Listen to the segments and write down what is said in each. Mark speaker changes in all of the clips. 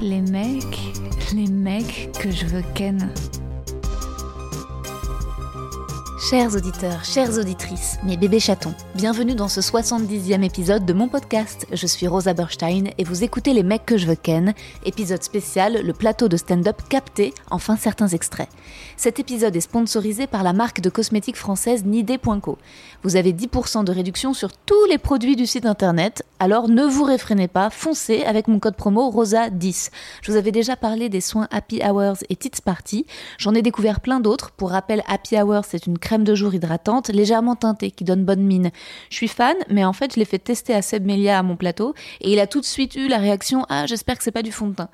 Speaker 1: Les mecs, les mecs que je veux ken. Chers auditeurs, chères auditrices, mes bébés chatons, bienvenue dans ce 70e épisode de mon podcast. Je suis Rosa Berstein et vous écoutez Les mecs que je veux ken, épisode spécial, le plateau de stand-up capté, enfin certains extraits. Cet épisode est sponsorisé par la marque de cosmétiques française Nidé.co. Vous avez 10% de réduction sur tous les produits du site internet, alors ne vous réfrénez pas, foncez avec mon code promo ROSA10. Je vous avais déjà parlé des soins Happy Hours et Tits Party, j'en ai découvert plein d'autres. Pour rappel, Happy Hours c'est une crème de jour hydratante, légèrement teintée, qui donne bonne mine. Je suis fan, mais en fait, je l'ai fait tester à Seb Melia à mon plateau, et il a tout de suite eu la réaction Ah, j'espère que c'est pas du fond de teint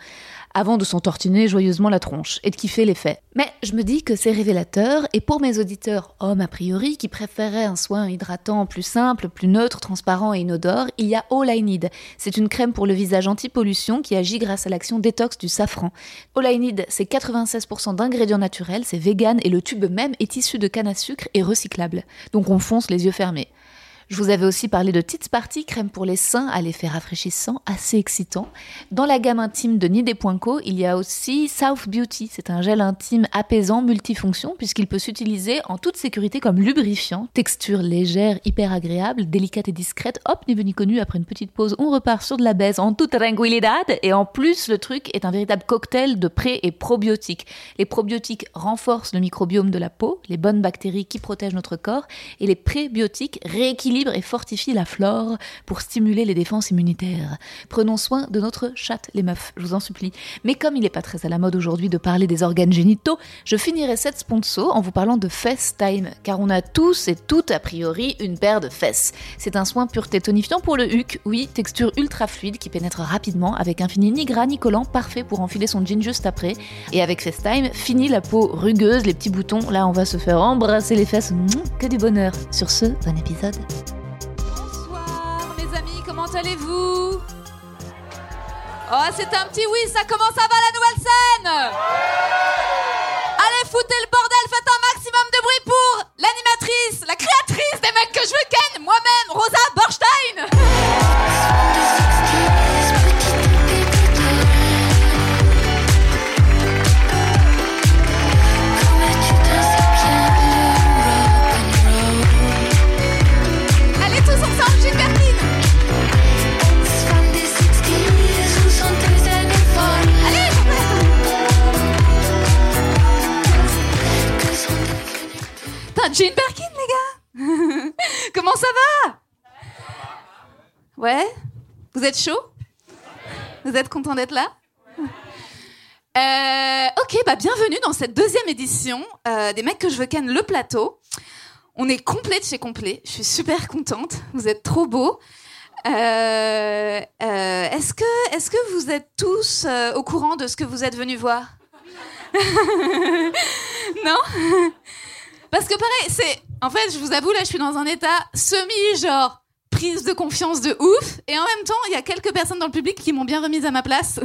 Speaker 1: avant de s'entortiner joyeusement la tronche et de kiffer l'effet. Mais je me dis que c'est révélateur, et pour mes auditeurs hommes a priori qui préféraient un soin hydratant plus simple, plus neutre, transparent et inodore, il y a All I. C'est une crème pour le visage anti-pollution qui agit grâce à l'action détox du safran. All c'est 96% d'ingrédients naturels, c'est vegan et le tube même est issu de canne à sucre et recyclable. Donc on fonce les yeux fermés. Je vous avais aussi parlé de Tits Party, crème pour les seins à l'effet rafraîchissant, assez excitant. Dans la gamme intime de Nidé.co, il y a aussi South Beauty. C'est un gel intime apaisant multifonction puisqu'il peut s'utiliser en toute sécurité comme lubrifiant. Texture légère, hyper agréable, délicate et discrète. Hop, ni venu connu, après une petite pause, on repart sur de la baise en toute tranquillidad. Et en plus, le truc est un véritable cocktail de pré- et probiotiques. Les probiotiques renforcent le microbiome de la peau, les bonnes bactéries qui protègent notre corps, et les prébiotiques rééquilibrent et fortifie la flore pour stimuler les défenses immunitaires. Prenons soin de notre chatte, les meufs, je vous en supplie. Mais comme il n'est pas très à la mode aujourd'hui de parler des organes génitaux, je finirai cette sponsor en vous parlant de FaceTime, car on a tous et toutes a priori une paire de fesses. C'est un soin pureté tonifiant pour le huc, oui, texture ultra fluide qui pénètre rapidement avec un fini ni gras ni collant parfait pour enfiler son jean juste après. Et avec FaceTime, fini la peau rugueuse, les petits boutons, là on va se faire embrasser les fesses, que du bonheur. Sur ce, bon épisode.
Speaker 2: Allez-vous Oh, c'est un petit oui, ça commence, ça va la nouvelle scène Allez, foutez le bordel, faites un maximum de bruit pour l'animatrice, la créatrice des mecs que je veux ken, moi-même, Rosa Borstein T'as Jane Birkin, les gars Comment ça va? Ouais Vous êtes chaud? Vous êtes content d'être là? Euh, ok, bah bienvenue dans cette deuxième édition euh, des mecs que je veux ken le plateau. On est complet de chez complet. Je suis super contente. Vous êtes trop beaux. Euh, est-ce que, est-ce que vous êtes tous au courant de ce que vous êtes venus voir? Non? Parce que pareil, c'est, en fait, je vous avoue là, je suis dans un état semi genre prise de confiance de ouf, et en même temps, il y a quelques personnes dans le public qui m'ont bien remise à ma place.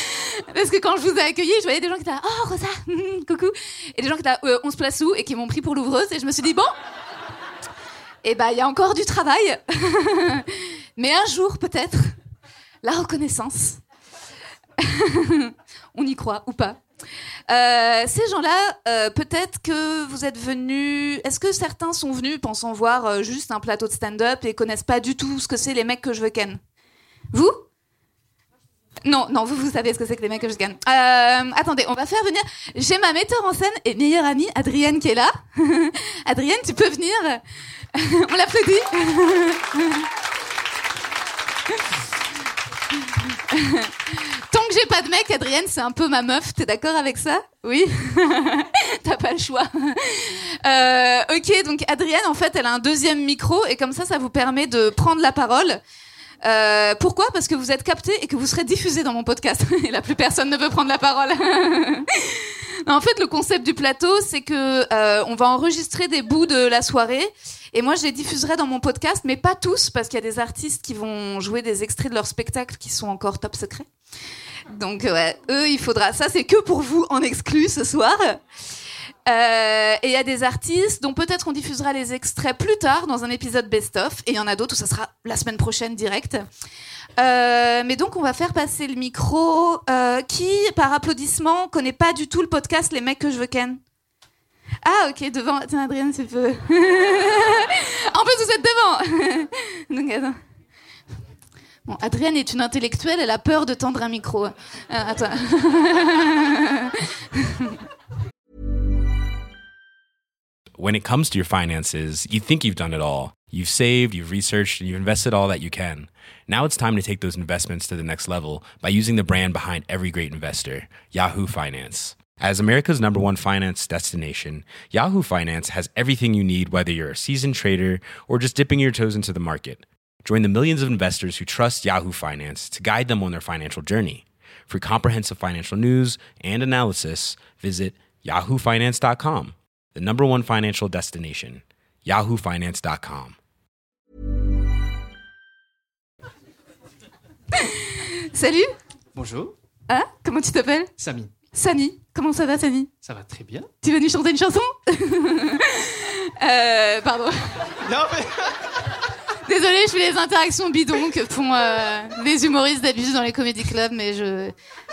Speaker 2: Parce que quand je vous ai accueilli, je voyais des gens qui étaient là, oh Rosa, coucou, et des gens qui étaient là, euh, on se place où, et qui m'ont pris pour l'ouvreuse, et je me suis dit, bon, et bah, il y a encore du travail. Mais un jour, peut-être, la reconnaissance. On y croit ou pas. Euh, ces gens-là, euh, peut-être que vous êtes venus. Est-ce que certains sont venus pensant voir euh, juste un plateau de stand-up et connaissent pas du tout ce que c'est les mecs que je veux ken? Vous? Non, non, vous, vous savez ce que c'est que les mecs que je ken. Euh, attendez, on va faire venir. J'ai ma metteur en scène et meilleure amie, Adrienne, qui est là. Adrienne, tu peux venir? On l'applaudit. Tant que j'ai pas de mec, Adrienne, c'est un peu ma meuf. T'es d'accord avec ça? Oui T'as pas le choix. Euh, ok, donc Adrienne, en fait, elle a un deuxième micro et comme ça, ça vous permet de prendre la parole. Euh, pourquoi? Parce que vous êtes capté et que vous serez diffusé dans mon podcast. et là, plus personne ne veut prendre la parole. en fait, le concept du plateau, c'est que euh, on va enregistrer des bouts de la soirée. Et moi, je les diffuserai dans mon podcast, mais pas tous, parce qu'il y a des artistes qui vont jouer des extraits de leur spectacle qui sont encore top secrets. Donc, ouais, eux, il faudra. Ça, c'est que pour vous en exclu ce soir. Euh, et il y a des artistes dont peut-être on diffusera les extraits plus tard dans un épisode best-of. Et il y en a d'autres où ça sera la semaine prochaine direct. Euh, mais donc on va faire passer le micro. Euh, qui, par applaudissement, connaît pas du tout le podcast Les mecs que je veux ken Ah ok, devant. Tiens Adrien, c'est peu. en plus vous êtes devant. donc attends. Bon, Adrienne est une intellectuelle, elle a peur de tendre un micro. Euh, attends.
Speaker 3: when it comes to your finances, you think you've done it all. You've saved, you've researched, and you've invested all that you can. Now it's time to take those investments to the next level by using the brand behind every great investor, Yahoo Finance. As America's number one finance destination, Yahoo Finance has everything you need, whether you're a seasoned trader or just dipping your toes into the market. Join the millions of investors who trust Yahoo Finance to guide them on their financial journey. For comprehensive financial news and analysis, visit yahoofinance.com the number one financial destination, yahoofinance.com.
Speaker 2: Salut
Speaker 4: Bonjour,
Speaker 2: Hein Comment tu t'appelles
Speaker 4: Samy.
Speaker 2: Sani. Comment ça va, Sani
Speaker 4: Ça va très bien.
Speaker 2: Tu es venu chanter une chanson euh, Pardon.
Speaker 4: Non mais
Speaker 2: Désolée, je fais les interactions bidons que font euh, les humoristes d'habitude dans les comédie clubs, mais je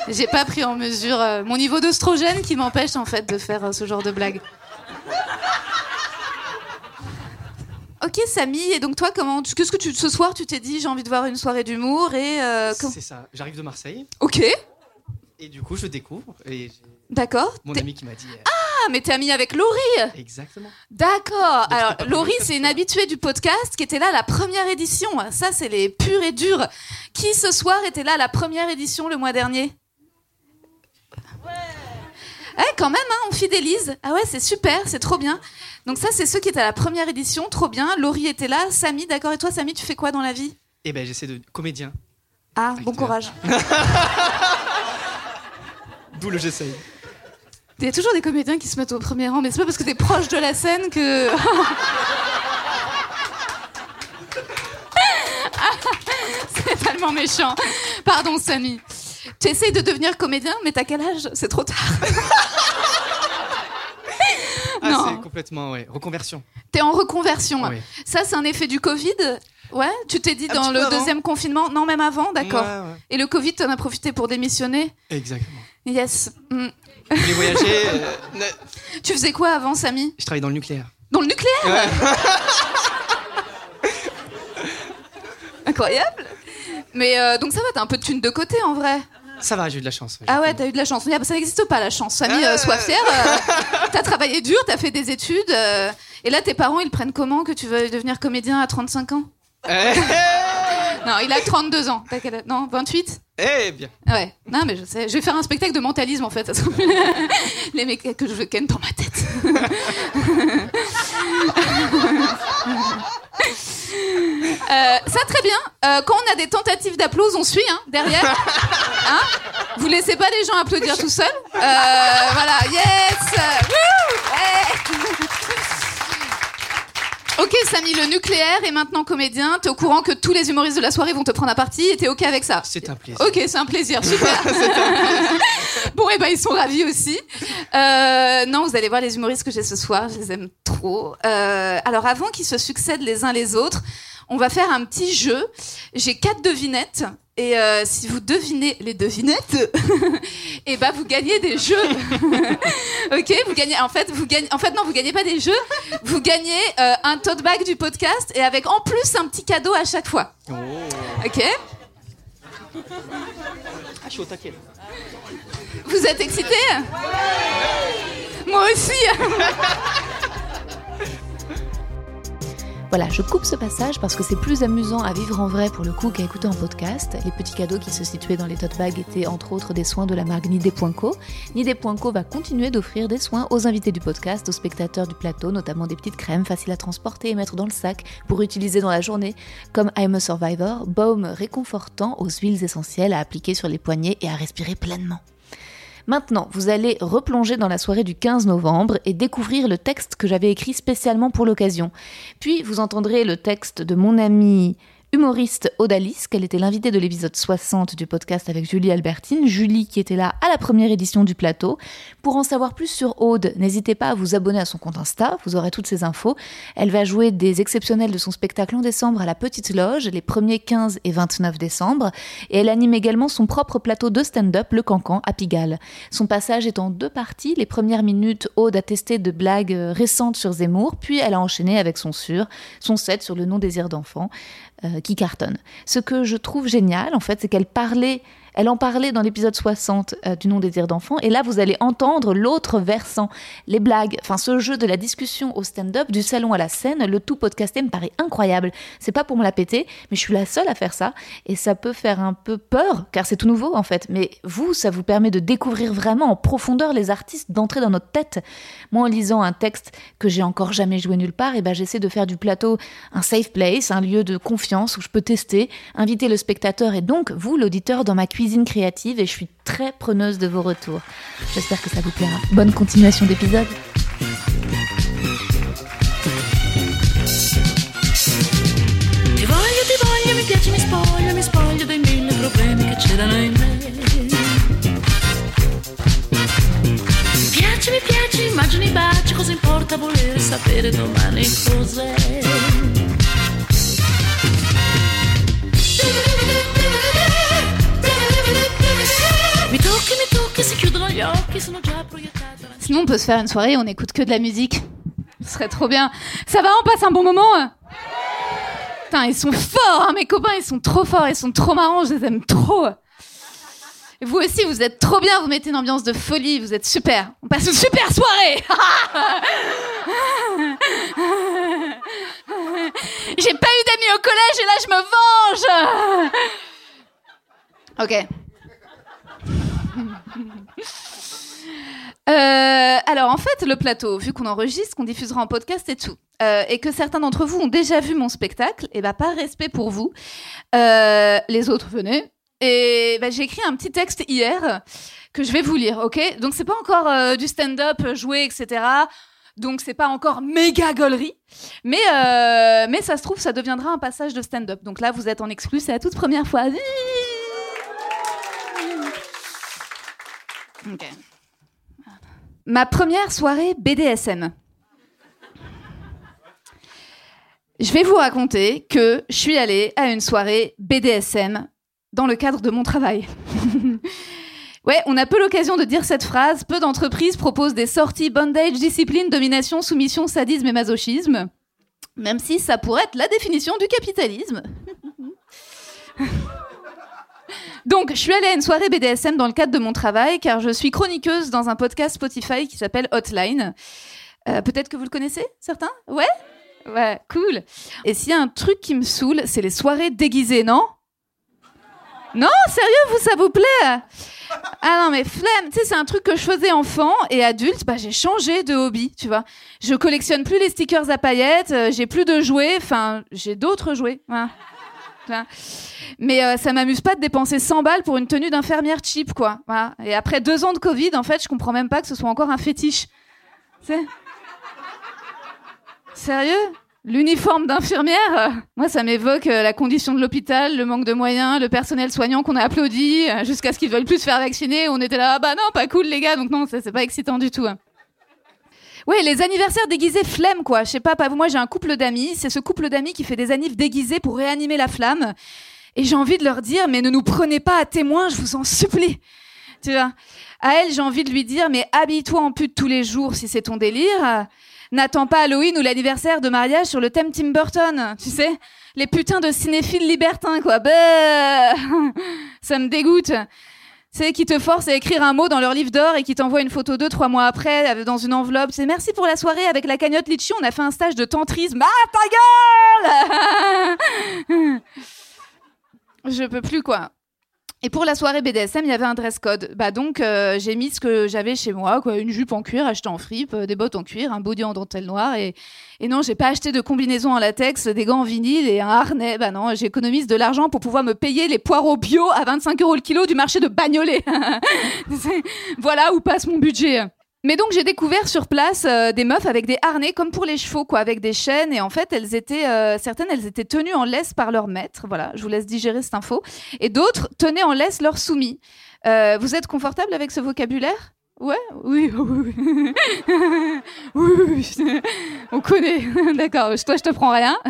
Speaker 2: j'ai pas pris en mesure euh, mon niveau d'ostrogène qui m'empêche en fait de faire euh, ce genre de blague. Ok, Samy, et donc toi, comment, tu- qu'est-ce que tu, ce soir, tu t'es dit, j'ai envie de voir une soirée d'humour et euh, com-
Speaker 4: c'est ça. J'arrive de Marseille
Speaker 2: Ok,
Speaker 4: et du coup je découvre et j'ai
Speaker 2: d'accord.
Speaker 4: mon
Speaker 2: T'es-
Speaker 4: ami qui m'a dit euh,
Speaker 2: Ah, mais t'es ami avec Laurie.
Speaker 4: exactement.
Speaker 2: D'accord. Alors, Laurie, c'est une habituée du podcast qui était là à la première édition. Ça, c'est les purs et durs. Qui ce soir était là à la première édition le mois dernier? Ouais, quand même, hein, on fidélise. Ah ouais, c'est super, c'est trop bien. Donc ça, c'est ceux qui étaient à la première édition, trop bien. Laurie était là, Samy, d'accord. Et toi, Samy, tu fais quoi dans la vie?
Speaker 4: Et ben j'essaie de comédien.
Speaker 2: Ah, bon courage.
Speaker 4: D'où le j'essaye.
Speaker 2: Il y a toujours des comédiens qui se mettent au premier rang, mais c'est pas parce que t'es proche de la scène que. c'est tellement méchant. Pardon, Samy. Tu essayes de devenir comédien, mais t'as quel âge? C'est trop tard.
Speaker 4: Ah
Speaker 2: Non.
Speaker 4: c'est complètement ouais reconversion.
Speaker 2: T'es en reconversion.
Speaker 4: Ouais.
Speaker 2: Ça, c'est un effet du Covid? Ouais Tu t'es dit
Speaker 4: Un
Speaker 2: dans le deuxième confinement Non, même avant D'accord.
Speaker 4: Ouais, ouais.
Speaker 2: Et le Covid, t'en as profité pour démissionner?
Speaker 4: Exactement.
Speaker 2: Yes.
Speaker 4: Je voulais voyager. euh, ne-
Speaker 2: Tu faisais quoi avant, Samy?
Speaker 4: Je travaille dans le nucléaire.
Speaker 2: Dans le nucléaire?
Speaker 4: Ouais.
Speaker 2: Incroyable. Mais euh, donc ça va, t'as un peu de thune de côté en vrai.
Speaker 4: Ça va, j'ai eu de la chance.
Speaker 2: Ah ouais, t'as eu de la chance. Ah, Ça n'existe pas la chance. Samy, euh,
Speaker 4: Euh.
Speaker 2: sois fier. euh, t'as travaillé dur, t'as fait des études. euh, et là, tes parents, ils prennent comment que tu veux devenir comédien à 35 ans?
Speaker 4: Eh,
Speaker 2: Non, il a 32 ans. T'as quel âge? Non, 28
Speaker 4: Eh bien.
Speaker 2: Ouais. Non, mais je sais. Je vais faire un spectacle de mentalisme en fait. Les mecs que je veux dans ma tête. Euh, ça très bien. Euh, quand on a des tentatives d'applause, on suit hein, derrière. Hein Vous laissez pas les gens applaudir tout seuls. Euh, voilà, yes. Ok, Samy, le nucléaire est maintenant comédien. T'es au courant que tous les humoristes de la soirée vont te prendre à partie et t'es ok avec ça
Speaker 4: C'est un plaisir.
Speaker 2: Ok, c'est un plaisir, super. bon, et ben ils sont ravis aussi. Euh, non, vous allez voir les humoristes que j'ai ce soir, je les aime trop. Euh, alors, avant qu'ils se succèdent les uns les autres, on va faire un petit jeu. J'ai quatre devinettes. Et euh, si vous devinez les devinettes, et ben vous gagnez des jeux. ok, vous gagnez. En fait, vous gagnez. En fait, non, vous gagnez pas des jeux. Vous gagnez euh, un tote bag du podcast et avec en plus un petit cadeau à chaque fois.
Speaker 4: Oh.
Speaker 2: Ok.
Speaker 4: Ah, je suis au taquet.
Speaker 2: Vous êtes excités? Moi aussi
Speaker 1: Voilà, je coupe ce passage parce que c'est plus amusant à vivre en vrai pour le coup qu'à écouter en podcast. Les petits cadeaux qui se situaient dans les tote bags étaient entre autres des soins de la marque Nidé.co. Nidé.co va continuer d'offrir des soins aux invités du podcast, aux spectateurs du plateau, notamment des petites crèmes faciles à transporter et mettre dans le sac pour utiliser dans la journée, comme I'm a Survivor, baume réconfortant aux huiles essentielles à appliquer sur les poignets et à respirer pleinement. Maintenant, vous allez replonger dans la soirée du 15 novembre et découvrir le texte que j'avais écrit spécialement pour l'occasion. Puis vous entendrez le texte de mon ami humoriste Odalis, qu'elle était l'invitée de l'épisode 60 du podcast avec Julie Albertine, Julie qui était là à la première édition du plateau. Pour en savoir plus sur Aude, n'hésitez pas à vous abonner à son compte Insta, vous aurez toutes ces infos. Elle va jouer des exceptionnels de son spectacle en décembre à la Petite Loge, les premiers 15 et 29 décembre, et elle anime également son propre plateau de stand-up, le Cancan, à Pigalle. Son passage est en deux parties. Les premières minutes, Aude a testé de blagues récentes sur Zemmour, puis elle a enchaîné avec son sur, son set sur le non-désir d'enfant. Euh, qui cartonne. Ce que je trouve génial, en fait, c'est qu'elle parlait elle en parlait dans l'épisode 60 euh, du non-désir d'enfant. Et là, vous allez entendre l'autre versant, les blagues, enfin ce jeu de la discussion au stand-up, du salon à la scène. Le tout podcasté me paraît incroyable. C'est pas pour me la péter, mais je suis la seule à faire ça. Et ça peut faire un peu peur, car c'est tout nouveau en fait. Mais vous, ça vous permet de découvrir vraiment en profondeur les artistes, d'entrer dans notre tête. Moi, en lisant un texte que j'ai encore jamais joué nulle part, et ben j'essaie de faire du plateau un safe place, un lieu de confiance où je peux tester, inviter le spectateur et donc vous, l'auditeur, dans ma cuisine créative et je suis très preneuse de vos retours. J'espère que ça vous plaira. Bonne continuation d'épisode.
Speaker 2: Sinon, on peut se faire une soirée on écoute que de la musique. Ce serait trop bien. Ça va, on passe un bon moment hein? Putain, ils sont forts, hein, mes copains, ils sont trop forts, ils sont trop marrants, je les aime trop. Vous aussi, vous êtes trop bien, vous mettez une ambiance de folie, vous êtes super. On passe une super soirée J'ai pas eu d'amis au collège et là, je me venge Ok. Euh, alors en fait, le plateau, vu qu'on enregistre, qu'on diffusera en podcast et tout, euh, et que certains d'entre vous ont déjà vu mon spectacle, et bah par respect pour vous, euh, les autres venez. Et bah, j'ai écrit un petit texte hier que je vais vous lire, ok? Donc c'est pas encore euh, du stand-up joué, etc. Donc c'est pas encore méga gaulerie, mais euh, mais ça se trouve ça deviendra un passage de stand-up. Donc là vous êtes en exclu, c'est la toute première fois. Ok. Ma première soirée BDSM. Je vais vous raconter que je suis allée à une soirée BDSM dans le cadre de mon travail. ouais, on a peu l'occasion de dire cette phrase. Peu d'entreprises proposent des sorties bondage, discipline, domination, soumission, sadisme et masochisme. Même si ça pourrait être la définition du capitalisme. Donc, je suis allée à une soirée BDSM dans le cadre de mon travail, car je suis chroniqueuse dans un podcast Spotify qui s'appelle Hotline. Euh, Peut-être que vous le connaissez, certains? Ouais? Ouais, cool. Et s'il y a un truc qui me saoule, c'est les soirées déguisées, non? Non, sérieux, vous, ça vous plaît? Ah non, mais flemme, tu sais, c'est un truc que je faisais enfant et adulte, bah j'ai changé de hobby, tu vois. Je collectionne plus les stickers à paillettes, euh, j'ai plus de jouets, enfin, j'ai d'autres jouets. Voilà. Mais euh, ça m'amuse pas de dépenser 100 balles pour une tenue d'infirmière cheap, quoi. Et après deux ans de Covid, en fait, je comprends même pas que ce soit encore un fétiche. C'est... Sérieux? L'uniforme d'infirmière? Moi, ça m'évoque euh, la condition de l'hôpital, le manque de moyens, le personnel soignant qu'on a applaudi euh, jusqu'à ce qu'ils veulent plus se faire vacciner. On était là, ah bah non, pas cool les gars, donc non, c'est pas excitant du tout. hein. Ouais, les anniversaires déguisés flemme quoi. Je sais pas, moi j'ai un couple d'amis, c'est ce couple d'amis qui fait des annives déguisés pour réanimer la flamme. Et j'ai envie de leur dire, mais ne nous prenez pas à témoin, je vous en supplie. Tu vois. À elle, j'ai envie de lui dire, mais habille-toi en pute tous les jours si c'est ton délire. N'attends pas Halloween ou l'anniversaire de mariage sur le thème Tim Burton, tu sais Les putains de cinéphiles libertins, quoi. Bah Ça me dégoûte. Sais, qui te forcent à écrire un mot dans leur livre d'or et qui t'envoient une photo d'eux trois mois après euh, dans une enveloppe. C'est merci pour la soirée avec la cagnotte Litchi, on a fait un stage de tantrisme. Ah, ta gueule Je peux plus, quoi. Et pour la soirée BDSM, il y avait un dress code. Bah donc euh, j'ai mis ce que j'avais chez moi, quoi, une jupe en cuir achetée en fripe, euh, des bottes en cuir, un body en dentelle noire et et non, j'ai pas acheté de combinaison en latex, des gants en vinyle et un harnais. Bah non, j'économise de l'argent pour pouvoir me payer les poireaux bio à 25 euros le kilo du marché de Bagnolet. Voilà où passe mon budget. Mais donc j'ai découvert sur place euh, des meufs avec des harnais comme pour les chevaux quoi, avec des chaînes et en fait elles étaient euh, certaines elles étaient tenues en laisse par leur maître. Voilà, je vous laisse digérer cette info. Et d'autres tenaient en laisse leurs soumis. Euh, vous êtes confortable avec ce vocabulaire? Ouais, oui, oui, oui. oui, on connaît. D'accord, toi je te prends rien.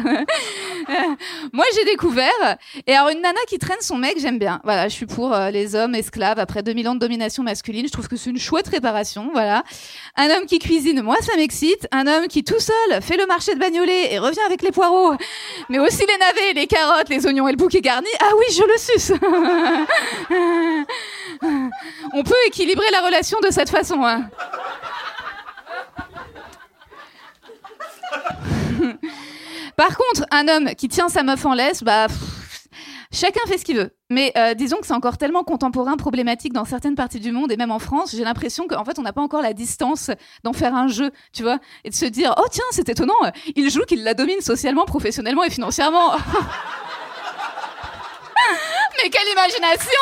Speaker 2: Moi j'ai découvert. Et alors une nana qui traîne son mec, j'aime bien. Voilà, je suis pour euh, les hommes esclaves après 2000 ans de domination masculine. Je trouve que c'est une chouette réparation. Voilà. Un homme qui cuisine, moi ça m'excite. Un homme qui tout seul fait le marché de Bagnolet et revient avec les poireaux. Mais aussi les navets, les carottes, les oignons et le bouquet garni. Ah oui, je le suce. On peut équilibrer la relation de cette façon. hein. Par contre, un homme qui tient sa meuf en laisse, bah. Chacun fait ce qu'il veut. Mais euh, disons que c'est encore tellement contemporain, problématique dans certaines parties du monde et même en France, j'ai l'impression qu'en fait on n'a pas encore la distance d'en faire un jeu, tu vois, et de se dire oh tiens c'est étonnant, il joue qu'il la domine socialement, professionnellement et financièrement. Mais quelle imagination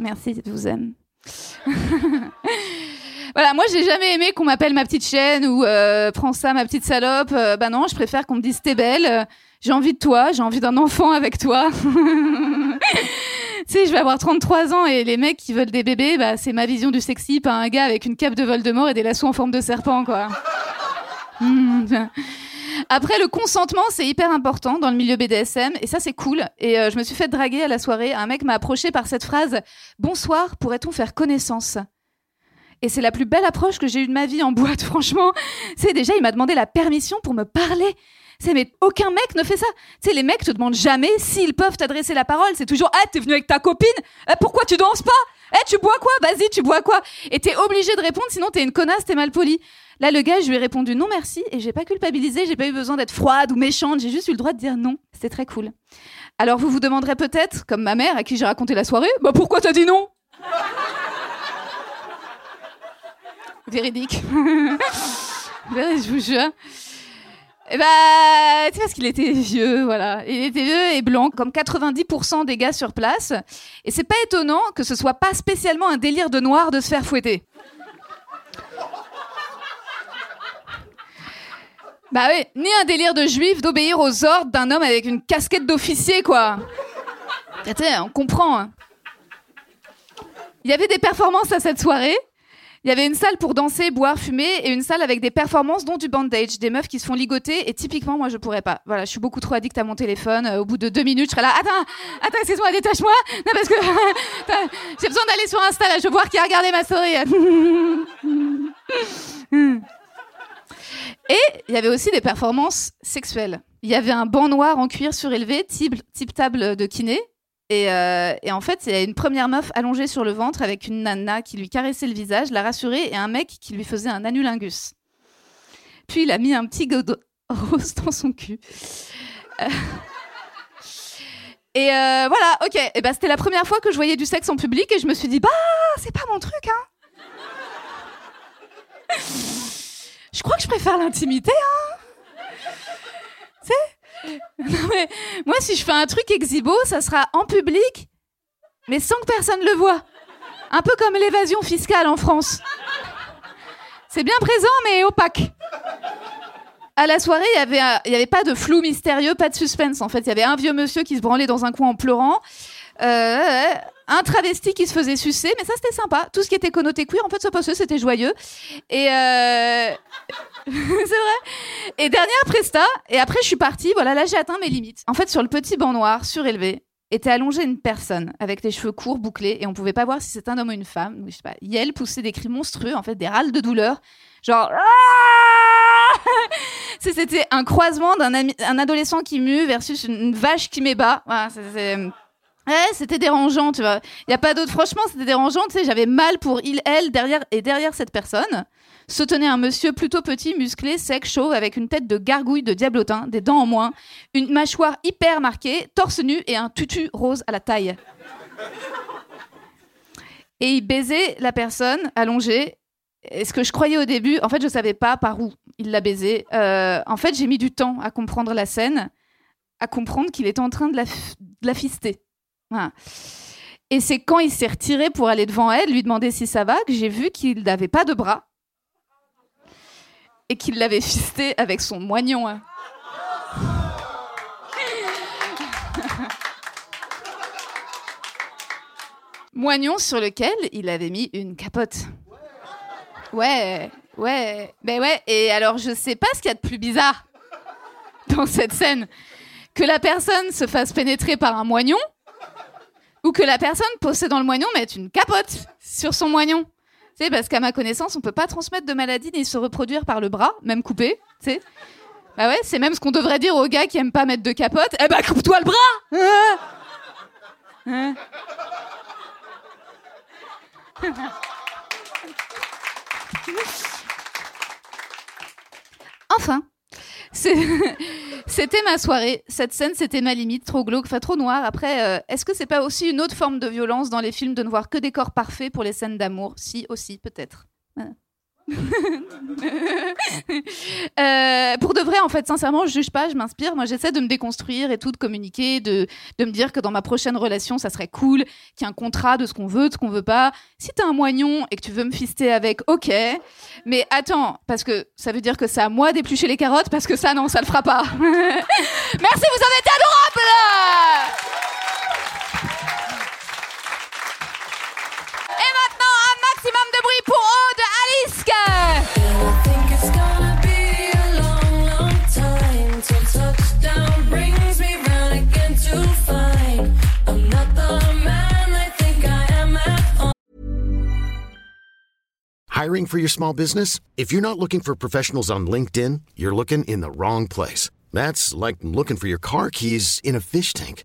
Speaker 2: Merci, je vous aime. voilà, moi j'ai jamais aimé qu'on m'appelle ma petite chienne ou euh, prends ça ma petite salope. Euh, bah non, je préfère qu'on me dise t'es belle. euh, j'ai envie de toi, j'ai envie d'un enfant avec toi. tu sais, je vais avoir 33 ans et les mecs qui veulent des bébés, bah c'est ma vision du sexy, pas un gars avec une cape de Voldemort et des lassos en forme de serpent, quoi. Bien. Après, le consentement, c'est hyper important dans le milieu BDSM, et ça, c'est cool. Et euh, je me suis fait draguer à la soirée. Un mec m'a approché par cette phrase Bonsoir, pourrait-on faire connaissance? Et c'est la plus belle approche que j'ai eue de ma vie en boîte, franchement. C'est déjà, il m'a demandé la permission pour me parler. C'est mais aucun mec ne fait ça. Tu sais, les mecs te demandent jamais s'ils peuvent t'adresser la parole. C'est toujours ah t'es venu avec ta copine? Eh, pourquoi tu danses pas? Eh tu bois quoi? Vas-y tu bois quoi? Et t'es obligé de répondre sinon t'es une connasse, t'es mal poli. Là le gars je lui ai répondu non merci et j'ai pas culpabilisé, j'ai pas eu besoin d'être froide ou méchante, j'ai juste eu le droit de dire non. C'était très cool. Alors vous vous demanderez peut-être, comme ma mère à qui j'ai raconté la soirée, bah pourquoi t'as dit non? Véridique. Je vous jure. Eh bah, c'est parce qu'il était vieux, voilà. Il était vieux et blanc, comme 90% des gars sur place. Et c'est pas étonnant que ce soit pas spécialement un délire de noir de se faire fouetter. Bah oui, ni un délire de juif d'obéir aux ordres d'un homme avec une casquette d'officier, quoi. Attends, on comprend. hein. Il y avait des performances à cette soirée. Il y avait une salle pour danser, boire, fumer et une salle avec des performances dont du bandage, des meufs qui se font ligoter et typiquement moi je pourrais pas. Voilà, je suis beaucoup trop addict à mon téléphone. Euh, au bout de deux minutes, je serais là. Attends, attends, excuse-moi, détache-moi. Non parce que j'ai besoin d'aller sur Insta là, je veux voir qui a regardé ma story. Et il y avait aussi des performances sexuelles. Il y avait un banc noir en cuir surélevé, type, table de kiné. Et, euh, et en fait, il y a une première meuf allongée sur le ventre avec une nana qui lui caressait le visage, la rassurait, et un mec qui lui faisait un anulingus. Puis il a mis un petit godot rose dans son cul. Euh, Et euh, voilà, ok. Et ben, c'était la première fois que je voyais du sexe en public et je me suis dit, bah, c'est pas mon truc, hein. Je crois que je préfère l'intimité, hein. Tu sais? Moi, si je fais un truc exhibo, ça sera en public, mais sans que personne le voit. Un peu comme l'évasion fiscale en France. C'est bien présent, mais opaque. À la soirée, il y avait, il y avait pas de flou mystérieux, pas de suspense. En fait, il y avait un vieux monsieur qui se branlait dans un coin en pleurant, euh, un travesti qui se faisait sucer, mais ça c'était sympa. Tout ce qui était connoté queer, en fait, ça passait, c'était joyeux. Et euh, c'est vrai. Et dernière presta, et après je suis partie. Voilà, là j'ai atteint mes limites. En fait, sur le petit banc noir surélevé était allongée une personne avec les cheveux courts, bouclés, et on pouvait pas voir si c'était un homme ou une femme. Je sais pas. Yel poussait des cris monstrueux, en fait, des râles de douleur, genre. C'était un croisement d'un adolescent qui mue versus une, vache qui m'ébat. Voilà, c'est- Ouais, c'était dérangeant, tu vois. Il y a pas d'autre. Franchement, c'était dérangeant. Tu sais, j'avais mal pour il, elle, derrière et derrière cette personne se tenait un monsieur plutôt petit, musclé, sec, chauve, avec une tête de gargouille de diablotin, des dents en moins, une mâchoire hyper marquée, torse nu et un tutu rose à la taille. Et il baisait la personne allongée. Et ce que je croyais au début, en fait, je savais pas par où il l'a baisé. Euh, en fait, j'ai mis du temps à comprendre la scène, à comprendre qu'il était en train de la fister. Voilà. Et c'est quand il s'est retiré pour aller devant elle, lui demander si ça va, que j'ai vu qu'il n'avait pas de bras et qu'il l'avait fisté avec son moignon. hein. moignon sur lequel il avait mis une capote. Ouais, ouais, ben ouais. Et alors, je sais pas ce qu'il y a de plus bizarre dans cette scène. Que la personne se fasse pénétrer par un moignon ou que la personne possédant le moignon mette une capote sur son moignon. Tu parce qu'à ma connaissance, on peut pas transmettre de maladie ni se reproduire par le bras, même coupé, tu. Bah ouais, c'est même ce qu'on devrait dire aux gars qui aiment pas mettre de capote. Eh bah, coupe-toi le bras Hein Hein Enfin, c'était ma soirée. Cette scène, c'était ma limite, trop glauque, enfin trop noire. Après, euh, est-ce que c'est pas aussi une autre forme de violence dans les films de ne voir que des corps parfaits pour les scènes d'amour? Si, aussi, peut-être. Euh, pour de vrai, en fait, sincèrement, je juge pas, je m'inspire. Moi, j'essaie de me déconstruire et tout, de communiquer, de, de me dire que dans ma prochaine relation, ça serait cool, qu'il y ait un contrat de ce qu'on veut, de ce qu'on veut pas. Si t'as un moignon et que tu veux me fister avec, ok. Mais attends, parce que ça veut dire que c'est à moi d'éplucher les carottes, parce que ça, non, ça le fera pas. Merci, vous avez été adorables Et maintenant, un maximum de
Speaker 5: Hiring for your small business? If you're not looking for professionals on LinkedIn, you're looking in the wrong place. That's like looking for your car keys in a fish tank.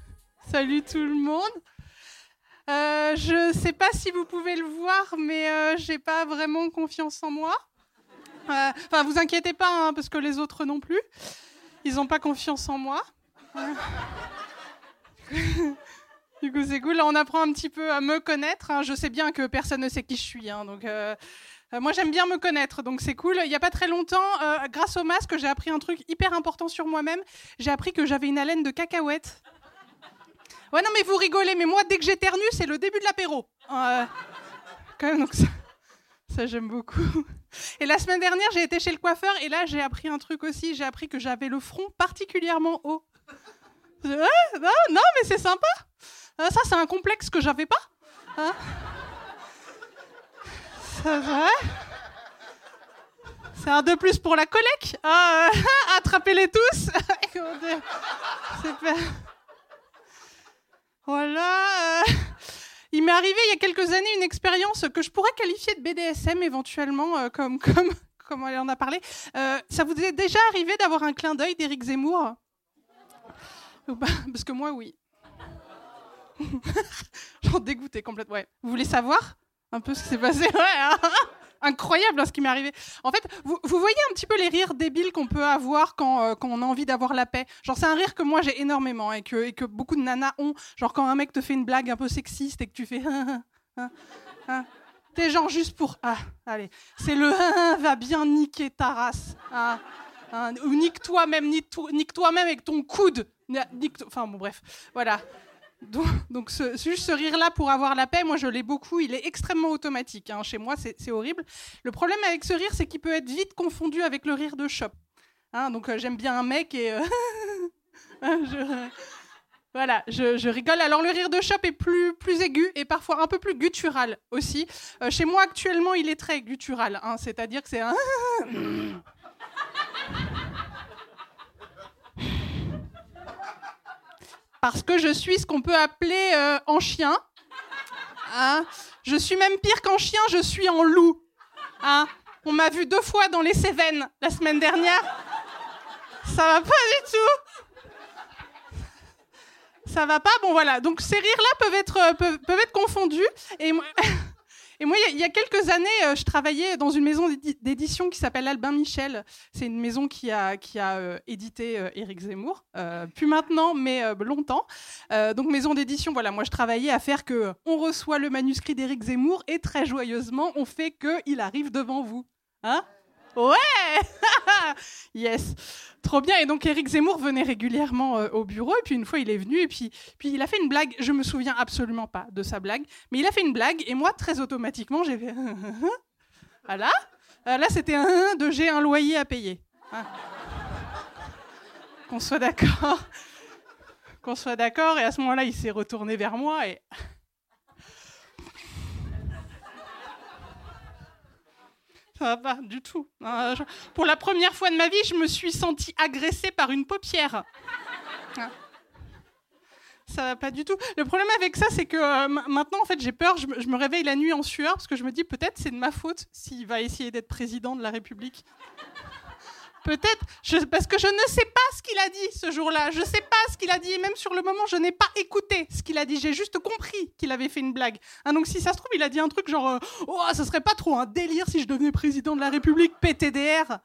Speaker 6: Salut tout le monde Euh, Je sais pas si vous pouvez le voir, mais euh, j'ai pas vraiment confiance en moi. Euh, Enfin, vous inquiétez pas, hein, parce que les autres non plus. Ils ont pas confiance en moi. du coup, c'est cool. Là, on apprend un petit peu à me connaître. hein. Je sais bien que personne ne sait qui je suis, hein, donc. euh, euh, moi, j'aime bien me connaître, donc c'est cool. Il n'y a pas très longtemps, euh, grâce au masque, j'ai appris un truc hyper important sur moi-même. J'ai appris que j'avais une haleine de cacahuète. Ouais, non, mais vous rigolez, mais moi, dès que j'éternue, c'est le début de l'apéro. Quand même, donc ça, j'aime beaucoup. Et la semaine dernière, j'ai été chez le coiffeur, et là, j'ai appris un truc aussi. J'ai appris que j'avais le front particulièrement haut. Je- Ouais, non, non, mais c'est sympa. Ah, ça, c'est un complexe que j'avais pas. Hein c'est vrai C'est un de plus pour la collecte. Euh, Attrapez-les tous. Super. Voilà. Il m'est arrivé il y a quelques années une expérience que je pourrais qualifier de BDSM éventuellement, euh, comme, comme, comme elle en a parlé. Euh, ça vous est déjà arrivé d'avoir un clin d'œil d'Éric Zemmour? Parce que moi, oui. J'en dégoûtais complètement. Vous voulez savoir un peu ce qui s'est passé? Hein incroyable hein, ce qui m'est arrivé. En fait, vous, voyez un petit peu les rires débiles qu'on peut avoir quand, euh, on a envie d'avoir la paix. Genre, c'est un rire que moi j'ai énormément et que, et que beaucoup de nanas ont. Genre, quand un mec te fait une blague un peu sexiste et que tu fais. Hein, hein. T'es genre juste pour. Ah, allez. C'est le va bien niquer ta race. hein. Ou nique toi-même, nique to- nique toi-même avec ton coude. Nique Enfin, bon, bref. Voilà. Donc, ce, juste ce rire-là pour avoir la paix, moi je l'ai beaucoup, il est extrêmement automatique. hein. Chez moi, c'est horrible. Le problème avec ce rire, c'est qu'il peut être vite confondu avec le rire de shop. Hein, donc euh, j'aime bien un mec et... euh, je- Voilà, je, rigole. Alors le rire de shop est plus, aigu et parfois un peu plus guttural aussi. Euh, chez moi actuellement, il est très guttural, hein, c'est-à-dire que c'est un... Parce que je suis ce qu'on peut appeler euh, en chien. Hein? Je suis même pire qu'en chien, je suis en loup. Hein? On m'a vu deux fois dans les Cévennes la semaine dernière. Ça va pas du tout. Ça va pas, bon voilà. Donc ces rires-là peuvent être, euh, peuvent, peuvent être confondus. Et et moi, il y a- quelques années, euh, je travaillais dans une maison d'édi- d'édition qui s'appelle Albin Michel. C'est une maison qui a, qui a euh, édité euh, Éric Zemmour. Plus maintenant, mais longtemps. Donc maison d'édition, voilà, moi je travaillais à faire que on reçoit le manuscrit d'Éric Zemmour et très joyeusement, on fait que il arrive devant vous. Hein? Ouais Yes Trop bien. Et donc, Éric Zemmour venait régulièrement euh, au bureau. Et puis, une fois, il est venu. Et puis, puis, il a fait une blague. Je me souviens absolument pas de sa blague. Mais il a fait une blague. Et moi, très automatiquement, j'ai fait. voilà. Euh, là, c'était un de j'ai un loyer à payer. Hein. Qu'on soit d'accord. Qu'on soit d'accord. Et à ce moment-là, il s'est retourné vers moi. Et. Ça va pas du tout. Je- Pour la première fois de ma vie, je me suis sentie agressée par une paupière. Ah. Ça va pas du tout. Le problème avec ça, c'est que euh, ma- maintenant, en fait, j'ai peur. Je je me réveille la nuit en sueur parce que je me dis peut-être c'est de ma faute s'il va essayer d'être président de la République. Peut-être, parce que je ne sais pas ce qu'il a dit ce jour-là. Je sais pas ce qu'il a dit. Et même sur le moment, je n'ai pas écouté ce qu'il a dit. J'ai juste compris qu'il avait fait une blague. Hein, donc si ça se trouve, il a dit un truc genre euh, Oh, ça serait pas trop un délire si je devenais président de la République, PTDR.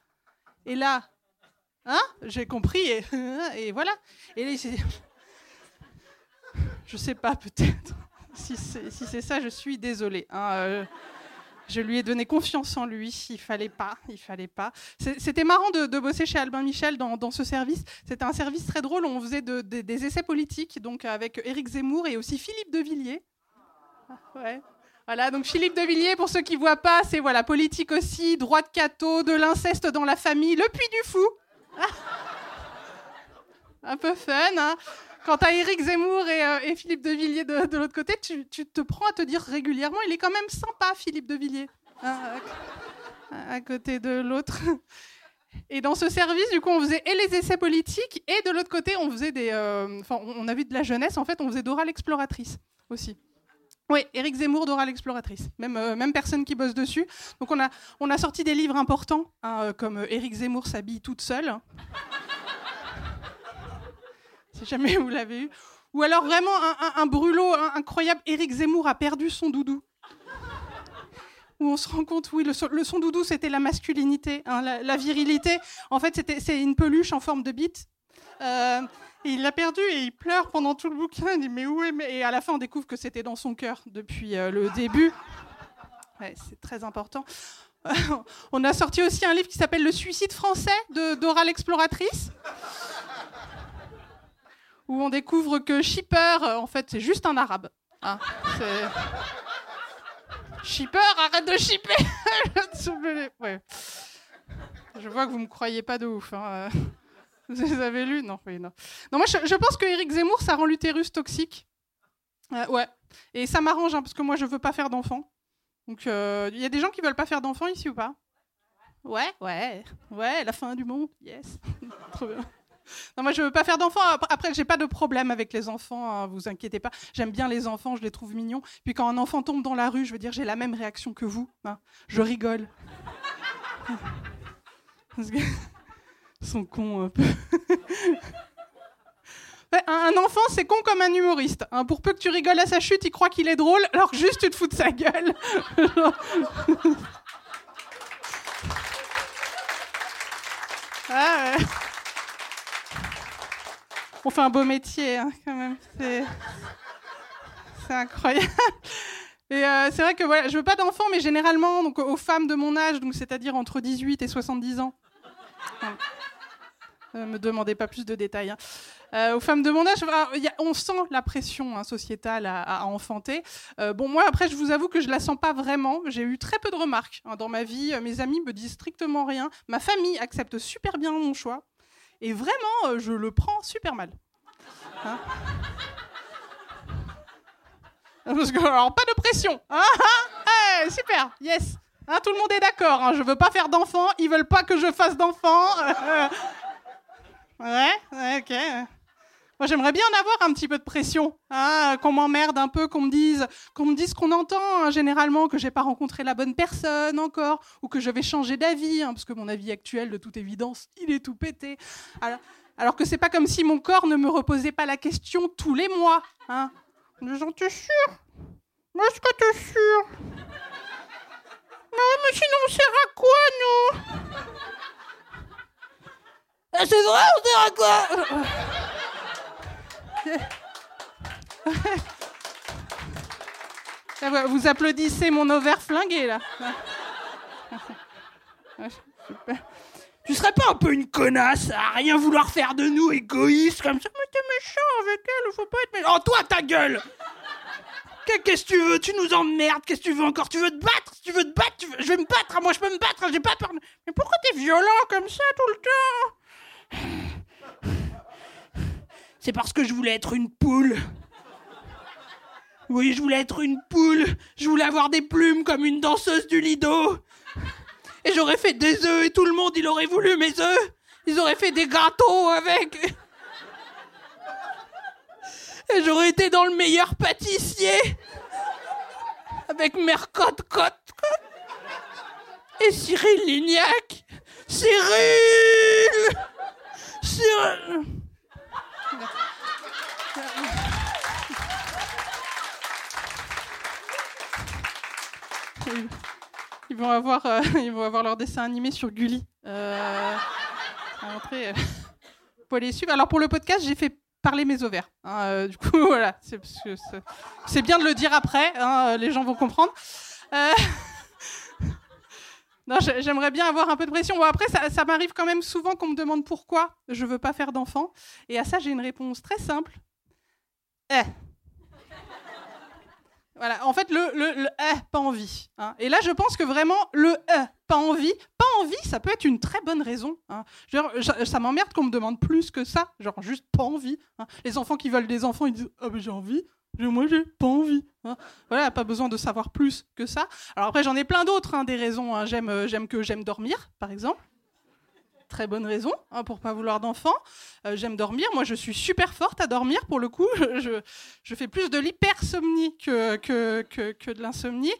Speaker 6: Et là, hein, j'ai compris et, voilà. Et là, sais pas, peut-être. Si c'est si c'est ça, je suis désolée. hein, euh, je lui ai donné confiance en lui. Il fallait pas, il fallait pas. C'était marrant de, bosser chez Albin Michel dans, ce service. C'était un service très drôle. On faisait de- de- des essais politiques, donc avec Éric Zemmour et aussi Philippe de Villiers. Ah. Voilà, donc Philippe de Villiers, pour ceux qui voient pas, c'est voilà politique aussi, droit de cateau, de l'inceste dans la famille, le puits du fou. Ah. Un peu fun, hein Quant à Éric Zemmour et, euh, Philippe de Villiers de, de l'autre côté, tu, tu te prends à te dire régulièrement, il est quand même sympa, Philippe de Villiers, hein, à, côté de l'autre. Et dans ce service, du coup, on faisait et les essais politiques, et de l'autre côté, on faisait des. euh, Enfin, on on a vu de la jeunesse, en fait, on faisait Dora l'exploratrice aussi. Oui, Éric Zemmour, Dora l'exploratrice. Même, euh, même personne qui bosse dessus. Donc, on a, on a sorti des livres importants, hein, euh, comme euh, Éric Zemmour s'habille toute seule. Si jamais vous l'avez eu. Ou alors vraiment un, brûlot incroyable, Éric Zemmour a perdu son doudou. Où on se rend compte, oui, le, son- doudou, c'était la masculinité, hein, la, virilité. En fait, c'est une peluche en forme de bite. Euh, il l'a perdu et il pleure pendant tout le bouquin. Il dit mais où est mais... Et à la fin, on découvre que c'était dans son cœur depuis euh, le début. C'est très important. on a sorti aussi un livre qui s'appelle Le suicide français de Dora l'exploratrice. Où on découvre que shipper, euh, en fait, c'est juste un arabe. Hein, Shipper, arrête de shipper. Je vois que vous me croyez pas de ouf. hein, euh. Vous avez lus? Non, non. Non, moi, je, pense que Éric Zemmour, ça rend l'utérus toxique. Euh, ouais. Et ça m'arrange, hein, parce que moi, je veux pas faire d'enfants. Donc, il y a des gens qui veulent pas faire d'enfants ici ou pas? Ouais, ouais, ouais, la fin du monde, yes. Trop bien. Non, moi, je veux pas faire d'enfants. Après, j'ai pas de problème avec les enfants, hein, vous inquiétez pas. J'aime bien les enfants, je les trouve mignons. Puis quand un enfant tombe dans la rue, je veux dire, j'ai la même réaction que vous. hein. Je rigole. Parce que... Ils sont cons un peu. Un enfant, c'est con comme un humoriste. hein. Pour peu que tu rigoles à sa chute, il croit qu'il est drôle, alors que juste tu te fous de sa gueule. Ah ouais. On fait un beau métier, hein, quand même. C'est, incroyable. Et euh, c'est vrai que voilà, je veux pas d'enfants, mais généralement, donc aux femmes de mon âge, donc c'est-à-dire entre 18 et 70 ans. Ne me demandez pas plus de détails. hein. Euh, aux femmes de mon âge, ah, on sent la pression hein, sociétale à, enfanter. Euh, bon, moi, après, je vous avoue que je la sens pas vraiment. J'ai eu très peu de remarques dans ma vie. Euh, Mes amis me disent strictement rien. Ma famille accepte super bien mon choix. Et vraiment, euh, je le prends super mal. Hein alors, pas de pression. Ah, ah, eh, super, yes. Hein, tout le monde est d'accord. Hein, je veux pas faire d'enfants. Ils veulent pas que je fasse d'enfants. ouais, ouais, ok. Moi, j'aimerais bien en avoir un petit peu de pression. Hein, qu'on m'emmerde un peu, qu'on me dise, qu'on me dise qu'on entend hein, généralement que j'ai pas rencontré la bonne personne encore, ou que je vais changer d'avis, hein, parce que mon avis actuel, de toute évidence, il est tout pété. Alors, que c'est pas comme si mon corps ne me reposait pas la question tous les mois. Hein. Gens, t'es sûr est-ce que t'es sûr Mais mais sinon, on sert à quoi, nous? Ah, C'est vrai, on sert à quoi? Vous applaudissez mon ovaire flingué, là. Tu serais pas un peu une connasse à rien vouloir faire de nous, égoïste comme ça? Mais t'es méchant avec elle, faut pas être méchant. Oh, toi, ta gueule Qu'est- Qu'est-ce que tu veux? Tu nous emmerdes, qu'est-ce que tu veux encore? Tu veux te battre? Tu veux te battre Je vais me battre, moi je peux me battre, j'ai pas peur. Mais pourquoi t'es violent comme ça tout le temps? C'est parce que je voulais être une poule. Oui, je voulais être une poule. Je voulais avoir des plumes comme une danseuse du Lido. Et j'aurais fait des œufs et tout le monde, il aurait voulu mes œufs. Ils auraient fait des gâteaux avec. Et j'aurais été dans le meilleur pâtissier. Avec Mercotte Cotte. Et Cyril Lignac. Cyril Cyril Ils vont avoir, euh, ils vont avoir leur dessin animé sur Gulli. Euh, à les suivre. Alors pour le podcast, j'ai fait parler mes ovaires. hein, euh, du coup, voilà, c'est bien de le dire après. hein, euh, les gens vont comprendre. J'aimerais bien avoir un peu de pression. Bon, après, ça, ça m'arrive quand même souvent qu'on me demande pourquoi je veux pas faire d'enfant. Et à ça, j'ai une réponse très simple. Eh. Voilà, en fait, le, eh, pas envie. hein. Et là, je pense que vraiment, le eh, pas envie, pas envie, ça peut être une très bonne raison. hein. Genre, ça, m'emmerde qu'on me demande plus que ça. Genre, juste pas envie. hein. Les enfants qui veulent des enfants, ils disent Ah, ben j'ai envie. Moi, j'ai pas envie. Voilà, pas besoin de savoir plus que ça. Alors après, j'en ai plein d'autres, des raisons. J'aime, euh, j'aime que j'aime dormir, par exemple. Très bonne raison hein, pour pas vouloir d'enfant. Euh, j'aime dormir. Moi, je suis super forte à dormir pour le coup. Je, fais plus de l'hypersomnie que, que, que, de l'insomnie.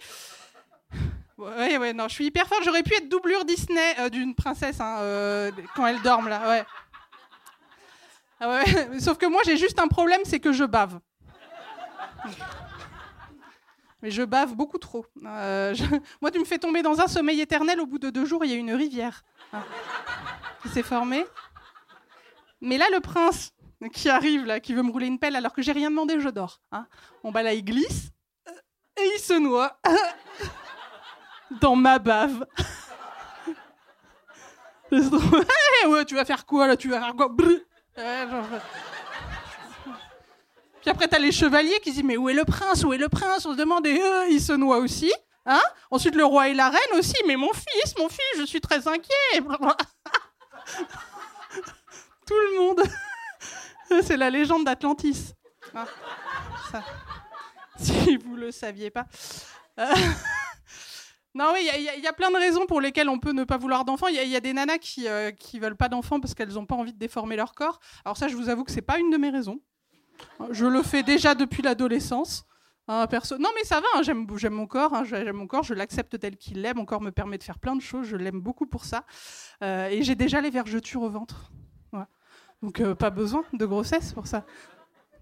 Speaker 6: Ouais, ouais, non, je suis hyper forte. J'aurais pu être doublure Disney euh, d'une princesse hein, euh, quand elle dorme là. Ouais. Ah ouais, Sauf que moi, j'ai juste un problème, c'est que je bave. Mais je bave beaucoup trop. Euh, Moi, tu me fais tomber dans un sommeil éternel. Au bout de deux jours, il y a une rivière hein, qui s'est formée. Mais là, le prince qui arrive, là, qui veut me rouler une pelle alors que j'ai rien demandé, je dors. hein. Bon, bah là, il glisse euh, et il se noie dans ma bave. Trop- Eh ouais, tu vas faire quoi là? Tu vas faire quoi? Puis après, t'as les chevaliers qui disent Mais où est le prince? Où est le prince? On se demande et eux, il se noie aussi. Hein? Ensuite, le roi et la reine aussi. Mais mon fils, mon fils, je suis très inquiet. Tout le monde. C'est la légende d'Atlantis. Ça. Si vous le saviez pas. Euh, Non, oui, il y a- plein de raisons pour lesquelles on peut ne pas vouloir d'enfants. Il y, a- des nanas qui, euh, qui veulent pas d'enfants parce qu'elles n'ont pas envie de déformer leur corps. Alors ça, je vous avoue que c'est pas une de mes raisons. Je le fais déjà depuis l'adolescence. Hein. Non, mais ça va, hein, j'aime mon corps, hein, j'aime mon corps, je l'accepte tel qu'il est. Mon corps me permet de faire plein de choses, je l'aime beaucoup pour ça. Euh, et j'ai déjà les vergetures au ventre. Donc, euh, pas besoin de grossesse pour ça.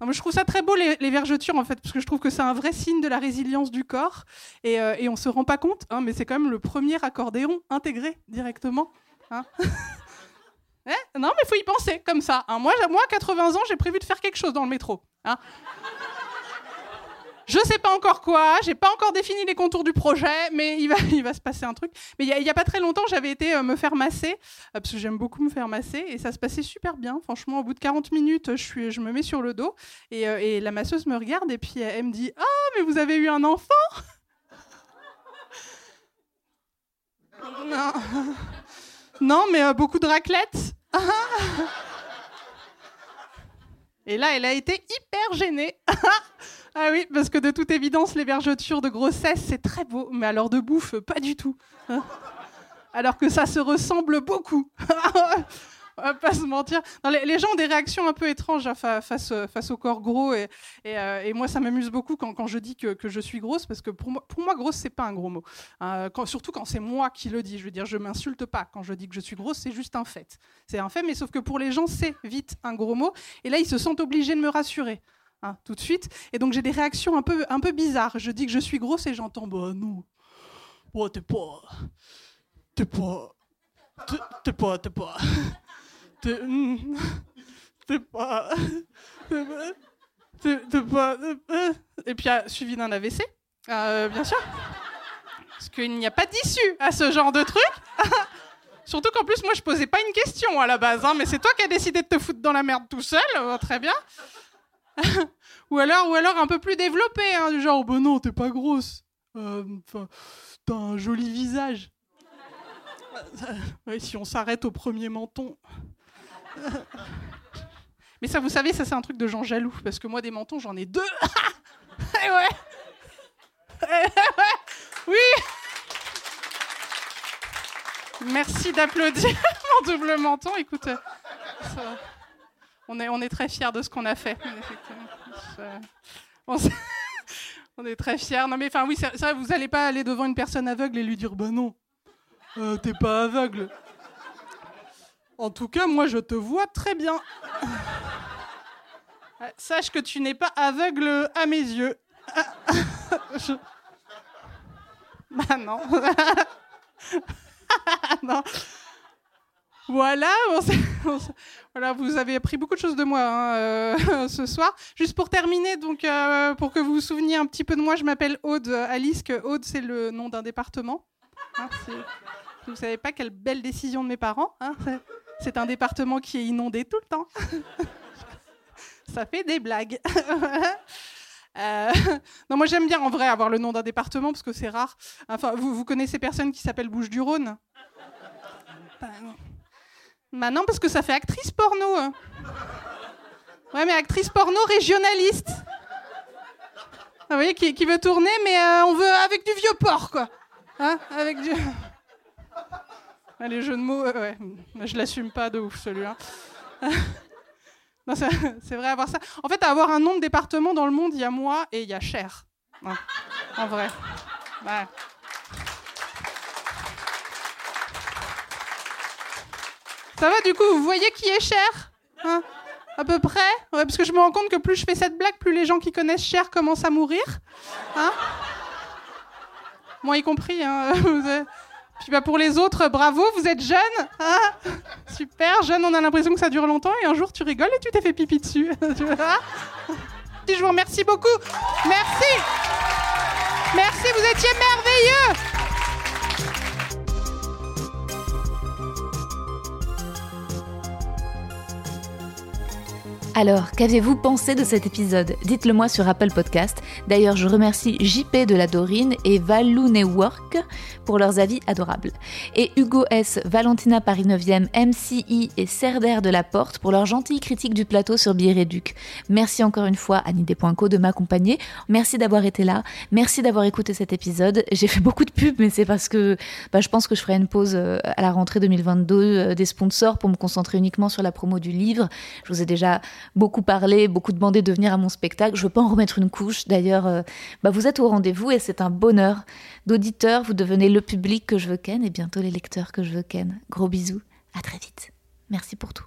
Speaker 6: Je trouve ça très beau, les, les vergetures, en fait, parce que je trouve que c'est un vrai signe de la résilience du corps. Et, euh, et on se rend pas compte, hein, mais c'est quand même le premier accordéon intégré directement. hein? Non, mais faut y penser comme ça. hein. Moi, moi, à 80 ans, j'ai prévu de faire quelque chose dans le métro. hein. Je sais pas encore quoi, j'ai pas encore défini les contours du projet, mais il va, il va se passer un truc. Mais il y a, il y a pas très longtemps, j'avais été euh, me faire masser, euh, parce que j'aime beaucoup me faire masser, et ça se passait super bien. Franchement, au bout de 40 minutes, je, suis, je me mets sur le dos, et, euh, la masseuse me regarde, et puis elle me dit Ah, mais vous avez eu un enfant Non. Non, mais euh, beaucoup de raclette. Et là, elle a été hyper gênée. ah oui, parce que de toute évidence, les vergetures de grossesse, c'est très beau, mais alors de bouffe, pas du tout. Alors que ça se ressemble beaucoup. On va pas se mentir. Non, les, gens ont des réactions un peu étranges hein, fa- face, euh, face au corps gros. Et, euh, et moi, ça m'amuse beaucoup quand, quand je dis que, que je suis grosse, parce que pour moi, pour moi grosse, c'est pas un gros mot. Euh, surtout quand c'est moi qui le dis. Je veux dire, je m'insulte pas. Quand je dis que je suis grosse, c'est juste un fait. C'est un fait, mais sauf que pour les gens, c'est vite un gros mot. Et là, ils se sentent obligés de me rassurer. hein, tout de suite. Et donc, j'ai des réactions un peu, un peu bizarres. Je dis que je suis grosse et j'entends, bah non. T'es pas. T'es pas. T'es pas. T'es pas. T'es. T'es pas. T'es pas. Et puis, euh, suivi d'un AVC, euh, bien sûr. Parce qu'il n'y a pas d'issue à ce genre de truc. Surtout qu'en plus, moi, je posais pas une question à la base, hein, mais c'est toi qui as décidé de te foutre dans la merde tout seul, euh, très bien. ou alors, ou alors un peu plus développé, hein, du genre, oh, bah non, t'es pas grosse. Euh, t'as un joli visage. Si on s'arrête au premier menton. Mais ça, vous savez, ça c'est un truc de gens jaloux, parce que moi, des mentons, j'en ai deux. Eh ouais. Eh ouais. Oui. Merci d'applaudir mon double menton. Écoute, euh, ça- on est, on est très fiers de ce qu'on a fait. Ça- On, est très fiers. Non mais enfin oui, vrai, vous n'allez pas aller devant une personne aveugle et lui dire bah non, euh, t'es pas aveugle. En tout cas, moi je te vois très bien. Euh, Sache que tu n'es pas aveugle à mes yeux. Je- Bah non. non. Voilà, vous avez appris beaucoup de choses de moi hein, euh, ce soir. Juste pour terminer, donc euh, pour que vous vous souveniez un petit peu de moi, je m'appelle Aude Alice. Que Aude, c'est le nom d'un département. Hein, vous savez pas quelle belle décision de mes parents. hein, c'est- un département qui est inondé tout le temps. Ça fait des blagues. Euh, non, moi j'aime bien en vrai avoir le nom d'un département parce que c'est rare. Enfin, vous, connaissez personne qui s'appelle Bouche du Rhône Bah non. Bah non, parce que ça fait actrice porno. Ouais, mais actrice porno régionaliste. Ah, vous voyez, qui, qui veut tourner, mais euh, on veut avec du vieux porc, quoi. Hein avec du... Les jeux de mots, euh, ouais. Je l'assume pas de ouf, celui-là. C'est vrai avoir ça. En fait, avoir un nom de département dans le monde, il y a moi et il y a Cher. Ouais. En vrai. Ouais. Ça va du coup, vous voyez qui est Cher Hein À peu près? Ouais, parce que je me rends compte que plus je fais cette blague, plus les gens qui connaissent Cher commencent à mourir. Hein Moi y compris. Hein. Puis bah, pour les autres, bravo, vous êtes jeunes. hein Super, jeune, on a l'impression que ça dure longtemps et un jour tu rigoles et tu t'es fait pipi dessus. Tu vois je vous remercie beaucoup. Merci. Merci, vous étiez merveilleux.
Speaker 1: Alors, qu'avez-vous pensé de cet épisode? Dites-le moi sur Apple Podcast. D'ailleurs, je remercie JP de la Dorine et Valou Network pour leurs avis adorables. Et Hugo S, Valentina Paris 9e, MCI et Serder de la Porte pour leurs gentilles critiques du plateau sur Billet Réduc. Merci encore une fois Annie Despoinco de m'accompagner. Merci d'avoir été là. Merci d'avoir écouté cet épisode. J'ai fait beaucoup de pubs, mais c'est parce que bah, je pense que je ferai une pause euh, à la rentrée 2022 euh, des sponsors pour me concentrer uniquement sur la promo du livre. Je vous ai déjà beaucoup parlé, beaucoup demandé de venir à mon spectacle. Je veux pas en remettre une couche. D'ailleurs, euh, bah, vous êtes au rendez-vous et c'est un bonheur d'auditeurs. Vous devenez le public que je veux ken et bientôt les lecteurs que je veux ken. Gros bisous. À très vite. Merci pour tout.